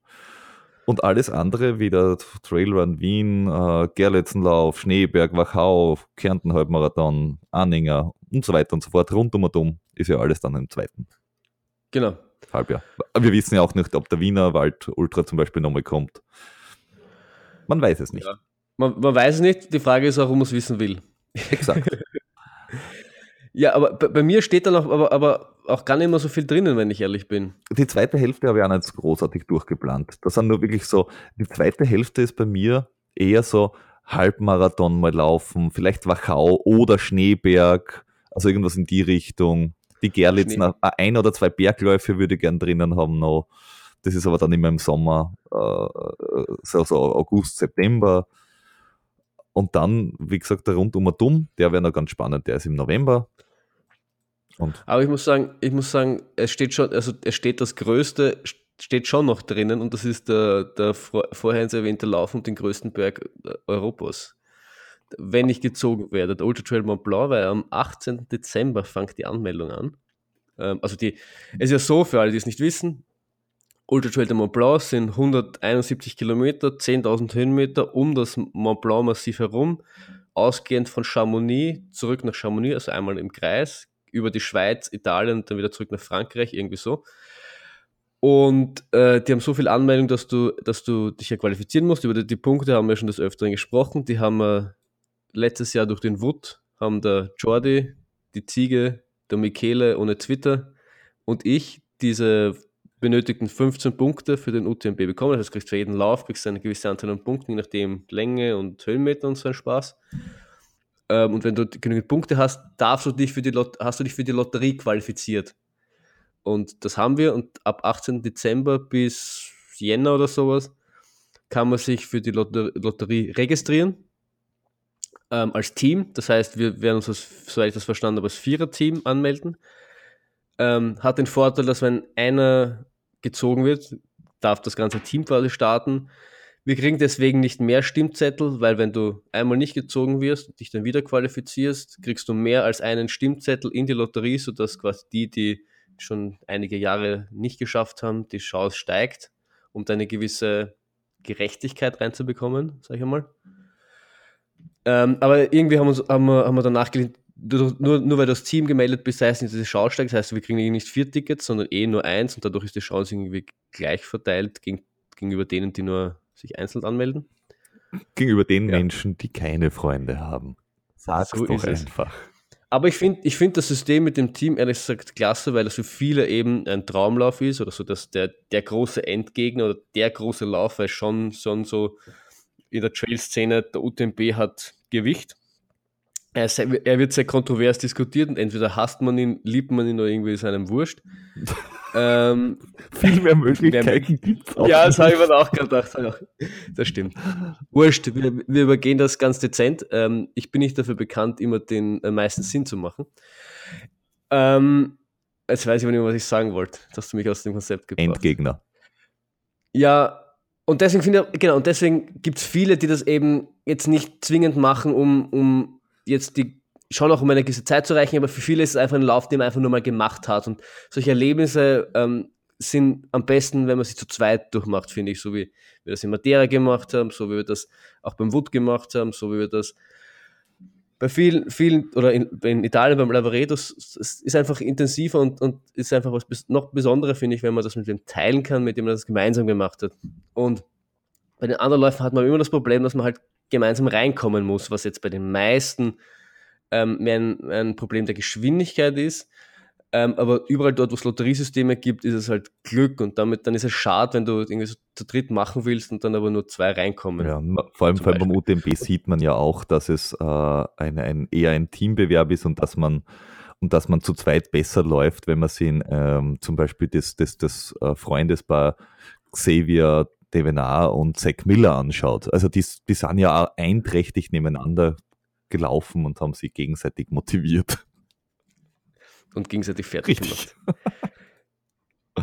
Und alles andere, wie der Trailrun Wien, äh, Gerletzenlauf, Schneeberg, Wachau, Kärnten Halbmarathon, Anhänger und so weiter und so fort, rundum und um, ist ja alles dann im zweiten Genau. Halbjahr. Wir wissen ja auch nicht, ob der Wiener Wald Ultra zum Beispiel nochmal kommt. Man weiß es nicht. Ja. Man, man weiß es nicht, die Frage ist auch, ob man es wissen will. Exakt. <laughs> Ja, aber bei, mir steht da noch aber, aber auch gar nicht mehr so viel drinnen, wenn ich ehrlich bin. Die zweite Hälfte habe ich auch nicht so großartig durchgeplant. Das sind nur wirklich so, die zweite Hälfte ist bei mir eher so Halbmarathon mal laufen, vielleicht Wachau oder Schneeberg, also irgendwas in die Richtung. Die Gerlitz, Schnee. ein oder zwei Bergläufe würde ich gern drinnen haben noch. Das ist aber dann immer im Sommer, äh, so, so August, September. Und dann, wie gesagt, der Rundum und Dumm, der wäre noch ganz spannend, der ist im November. Und Aber ich muss sagen, ich muss sagen, es steht schon, also es steht das Größte, steht schon noch drinnen und das ist der, der vor- vorher erwähnte Lauf um den größten Berg äh, Europas. Wenn ich gezogen werde, der Ultra Trail Mont Blanc, weil am 18. Dezember fängt die Anmeldung an. Ähm, also die, es ist ja so, für alle, die es nicht wissen, Ultra Trail de Mont Blanc sind 171 Kilometer, 10.000 Höhenmeter um das Mont Blanc Massiv herum, ausgehend von Chamonix zurück nach Chamonix, also einmal im Kreis, über die Schweiz, Italien und dann wieder zurück nach Frankreich, irgendwie so. Und äh, die haben so viel Anmeldung, dass du, dass du dich ja qualifizieren musst. Über die, die Punkte haben wir schon des Öfteren gesprochen. Die haben wir letztes Jahr durch den Wood, haben der Jordi, die Ziege, der Michele ohne Twitter und ich diese benötigten 15 Punkte für den UTMB bekommen. Das heißt, du kriegst für jeden Lauf kriegst du eine gewisse Anzahl an Punkten, je nachdem Länge und Höhenmeter und so ein Spaß. Ähm, und wenn du genügend Punkte hast, darfst du dich für die Lot hast du dich für die Lotterie qualifiziert. Und das haben wir. Und ab 18. Dezember bis Jänner oder sowas kann man sich für die Lotter Lotterie registrieren ähm, als Team. Das heißt, wir werden uns, als, soweit ich das verstanden habe, als Vierer-Team anmelden. Ähm, hat den Vorteil, dass wenn einer gezogen wird, darf das ganze Team quasi starten. Wir kriegen deswegen nicht mehr Stimmzettel, weil wenn du einmal nicht gezogen wirst und dich dann wieder qualifizierst, kriegst du mehr als einen Stimmzettel in die Lotterie, sodass quasi die, die schon einige Jahre nicht geschafft haben, die Chance steigt, um da eine gewisse Gerechtigkeit reinzubekommen, sag ich mal. Ähm, aber irgendwie haben, uns, haben, wir, haben wir danach gelehnt, nur, nur, weil das Team gemeldet bist, heißt nicht, dass die Chance steigt. Das heißt, wir kriegen nicht vier Tickets, sondern eh nur eins und dadurch ist die Chance irgendwie gleich verteilt gegen, gegenüber denen, die nur sich einzeln anmelden. gegenüber den Ja. Menschen, die keine Freunde haben. Sag's So doch ist es. einfach. Aber ich finde ich find das System mit dem Team ehrlich gesagt klasse, weil das für viele eben ein Traumlauf ist oder so, dass der, der große Endgegner oder der große Lauf, weil schon, schon so in der Trail-Szene, der UTMB hat Gewicht. Er, er wird sehr kontrovers diskutiert und entweder hasst man ihn, liebt man ihn oder irgendwie ist einem wurscht. <laughs> ähm, Viel mehr Möglichkeiten gibt's auch. ja, das habe ich mir auch gedacht. Das stimmt. Wurscht, wir, wir übergehen das ganz dezent. Ähm, ich bin nicht dafür bekannt, immer den äh, meisten Sinn zu machen. Ähm, jetzt weiß ich aber nicht mehr, was ich sagen wollte. Jetzt hast du mich aus dem Konzept gebracht. Endgegner. Ja, und deswegen finde ich, genau, und deswegen gibt es viele, die das eben jetzt nicht zwingend machen, um, um jetzt die, schon auch um eine gewisse Zeit zu erreichen, aber für viele ist es einfach ein Lauf, den man einfach nur mal gemacht hat. Und solche Erlebnisse ähm, sind am besten, wenn man sie zu zweit durchmacht, finde ich, so wie wir das in Madeira gemacht haben, so wie wir das auch beim Wood gemacht haben, so wie wir das bei vielen, vielen oder in, in Italien beim Lavaredo, es ist einfach intensiver und, und ist einfach was noch Besonderes, finde ich, wenn man das mit dem teilen kann, mit dem man das gemeinsam gemacht hat. Und bei den anderen Läufen hat man immer das Problem, dass man halt gemeinsam reinkommen muss, was jetzt bei den meisten ähm, mehr ein, ein Problem der Geschwindigkeit ist. Ähm, aber überall dort, wo es Lotteriesysteme gibt, ist es halt Glück und damit dann ist es schade, wenn du irgendwie so zu dritt machen willst und dann aber nur zwei reinkommen. Ja, vor allem, vor allem beim UTMB sieht man ja auch, dass es äh, ein, ein, eher ein Teambewerb ist und dass man und dass man zu zweit besser läuft, wenn man sich in, ähm, zum Beispiel das, das, das äh, Freundespaar Xavier Devenar und Zack Miller anschaut. Also die, die sind ja auch einträchtig nebeneinander gelaufen und haben sich gegenseitig motiviert. und gegenseitig fertig Richtig. gemacht.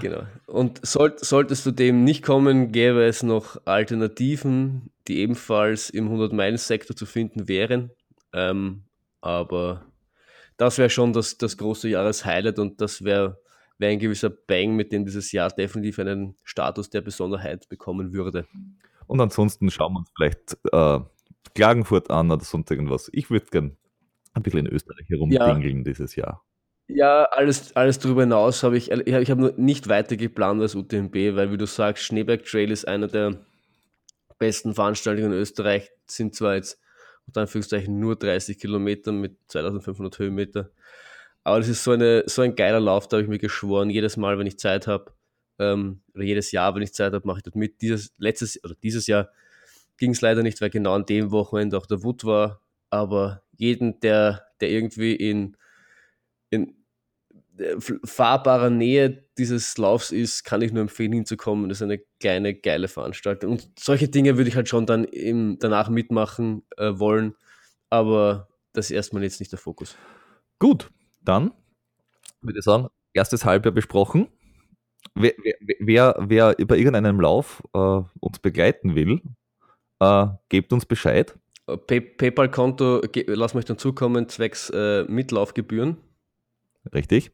Genau. Und soll, solltest du dem nicht kommen, gäbe es noch Alternativen, die ebenfalls im 100-Meilen-Sektor zu finden wären. Ähm, aber das wäre schon das, das große Jahreshighlight und das wäre wär ein gewisser Bang, mit dem dieses Jahr definitiv einen Status der Besonderheit bekommen würde. Und ansonsten schauen wir uns vielleicht äh, Klagenfurt an oder sonst irgendwas. Ich würde gern ein bisschen in Österreich herumdingeln ja. dieses Jahr. Ja, alles, alles darüber hinaus habe ich, ich habe nur nicht weiter geplant als UTMB, weil wie du sagst, Schneeberg Trail ist einer der besten Veranstaltungen in Österreich, sind zwar jetzt unter Anführungszeichen nur 30 Kilometer mit 2500 Höhenmeter, aber das ist so, eine, so ein geiler Lauf, da habe ich mir geschworen, jedes Mal, wenn ich Zeit habe, ähm, oder jedes Jahr, wenn ich Zeit habe, mache ich dort mit. Dieses, letztes, oder dieses Jahr ging es leider nicht, weil genau an dem Wochenende auch der Wut war, aber jeden, der, der irgendwie in, in äh, fahrbarer Nähe dieses Laufs ist, kann ich nur empfehlen, hinzukommen. Das ist eine kleine, geile Veranstaltung. Und solche Dinge würde ich halt schon dann im, danach mitmachen äh, wollen, aber das ist erstmal jetzt nicht der Fokus. Gut, dann würde ich sagen, erstes Halbjahr besprochen. Wer, wer, wer, bei irgendeinem Lauf äh, uns begleiten will, äh, gebt uns Bescheid. Pay PayPal-Konto, lass mich dann zukommen, zwecks äh, Mitlaufgebühren. Richtig.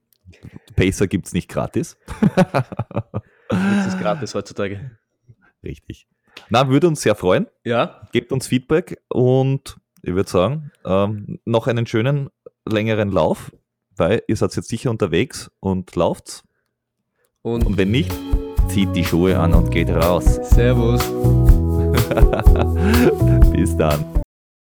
Pacer gibt es nicht gratis. das ist gratis heutzutage. Richtig. Na, würde uns sehr freuen. Ja. Gebt uns Feedback und ich würde sagen, ähm, noch einen schönen, längeren Lauf, weil ihr seid jetzt sicher unterwegs und lauft's. Und, und wenn nicht, zieht die Schuhe an und geht raus. Servus. <laughs> Bis dann.